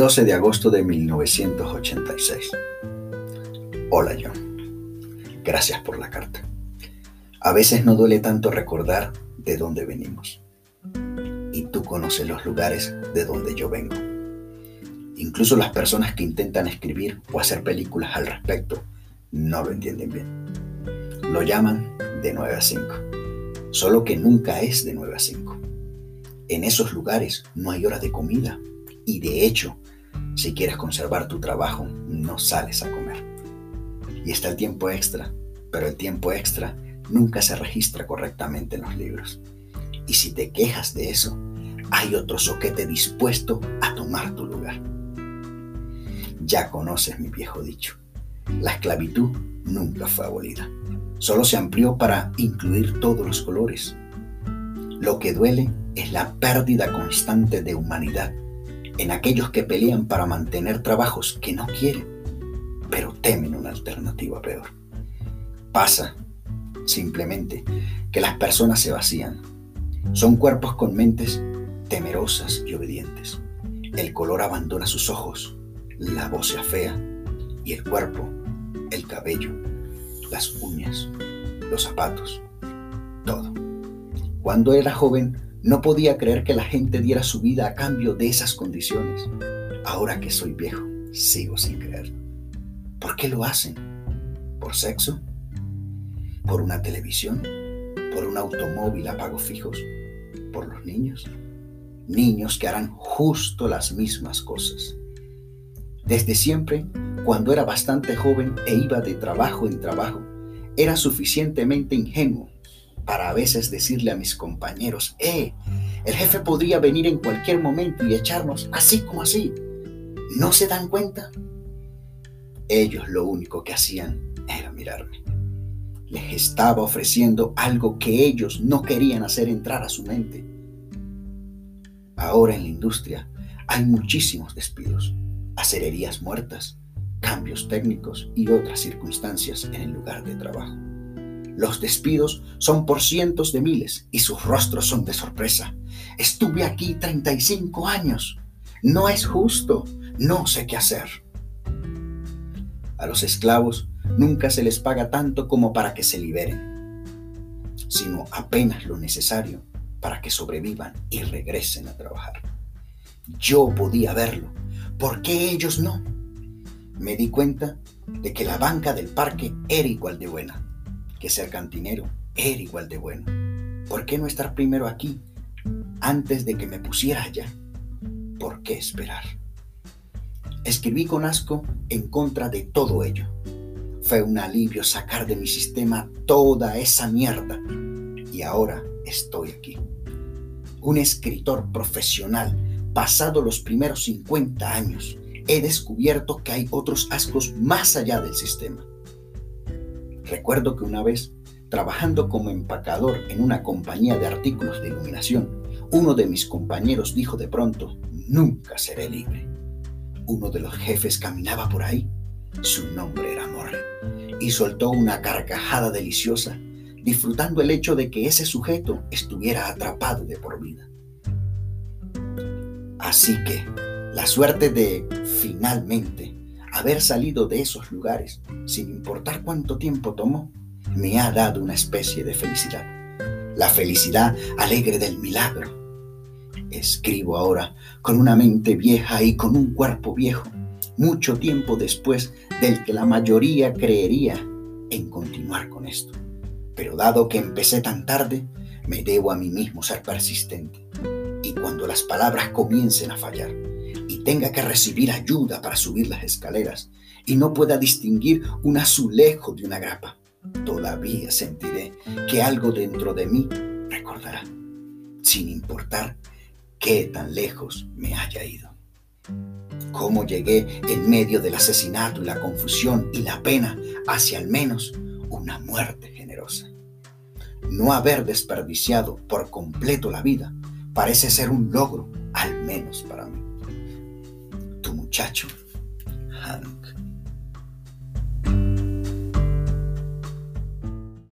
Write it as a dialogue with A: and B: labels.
A: 12 de agosto de 1986. Hola John. Gracias por la carta. A veces no duele tanto recordar de dónde venimos. Y tú conoces los lugares de donde yo vengo. Incluso las personas que intentan escribir o hacer películas al respecto no lo entienden bien. Lo llaman de 9 a 5. Solo que nunca es de 9 a 5. En esos lugares no hay horas de comida y de hecho, si quieres conservar tu trabajo, no sales a comer. Y está el tiempo extra, pero el tiempo extra nunca se registra correctamente en los libros. Y si te quejas de eso, hay otro soquete dispuesto a tomar tu lugar. Ya conoces mi viejo dicho. La esclavitud nunca fue abolida. Solo se amplió para incluir todos los colores. Lo que duele es la pérdida constante de humanidad en aquellos que pelean para mantener trabajos que no quieren, pero temen una alternativa peor. Pasa, simplemente, que las personas se vacían. Son cuerpos con mentes temerosas y obedientes. El color abandona sus ojos, la voz se afea y el cuerpo, el cabello, las uñas, los zapatos, todo. Cuando era joven, no podía creer que la gente diera su vida a cambio de esas condiciones. Ahora que soy viejo, sigo sin creer. ¿Por qué lo hacen? ¿Por sexo? ¿Por una televisión? ¿Por un automóvil a pagos fijos? ¿Por los niños? Niños que harán justo las mismas cosas. Desde siempre, cuando era bastante joven e iba de trabajo en trabajo, era suficientemente ingenuo para a veces decirle a mis compañeros, eh, el jefe podría venir en cualquier momento y echarnos así como así. ¿No se dan cuenta? Ellos lo único que hacían era mirarme. Les estaba ofreciendo algo que ellos no querían hacer entrar a su mente. Ahora en la industria hay muchísimos despidos, acererías muertas, cambios técnicos y otras circunstancias en el lugar de trabajo. Los despidos son por cientos de miles y sus rostros son de sorpresa. Estuve aquí 35 años. No es justo. No sé qué hacer. A los esclavos nunca se les paga tanto como para que se liberen, sino apenas lo necesario para que sobrevivan y regresen a trabajar. Yo podía verlo. ¿Por qué ellos no? Me di cuenta de que la banca del parque era igual de buena que ser cantinero era igual de bueno. ¿Por qué no estar primero aquí antes de que me pusiera allá? ¿Por qué esperar? Escribí con asco en contra de todo ello. Fue un alivio sacar de mi sistema toda esa mierda. Y ahora estoy aquí. Un escritor profesional, pasado los primeros 50 años, he descubierto que hay otros ascos más allá del sistema. Recuerdo que una vez, trabajando como empacador en una compañía de artículos de iluminación, uno de mis compañeros dijo de pronto, nunca seré libre. Uno de los jefes caminaba por ahí, su nombre era Morre, y soltó una carcajada deliciosa, disfrutando el hecho de que ese sujeto estuviera atrapado de por vida. Así que la suerte de, finalmente, haber salido de esos lugares, sin importar cuánto tiempo tomó, me ha dado una especie de felicidad. La felicidad alegre del milagro. Escribo ahora con una mente vieja y con un cuerpo viejo, mucho tiempo después del que la mayoría creería en continuar con esto. Pero dado que empecé tan tarde, me debo a mí mismo ser persistente. Y cuando las palabras comiencen a fallar, tenga que recibir ayuda para subir las escaleras y no pueda distinguir un azulejo de una grapa, todavía sentiré que algo dentro de mí recordará, sin importar qué tan lejos me haya ido. Cómo llegué en medio del asesinato y la confusión y la pena hacia al menos una muerte generosa. No haber desperdiciado por completo la vida parece ser un logro, al menos para mí muchacho Hank.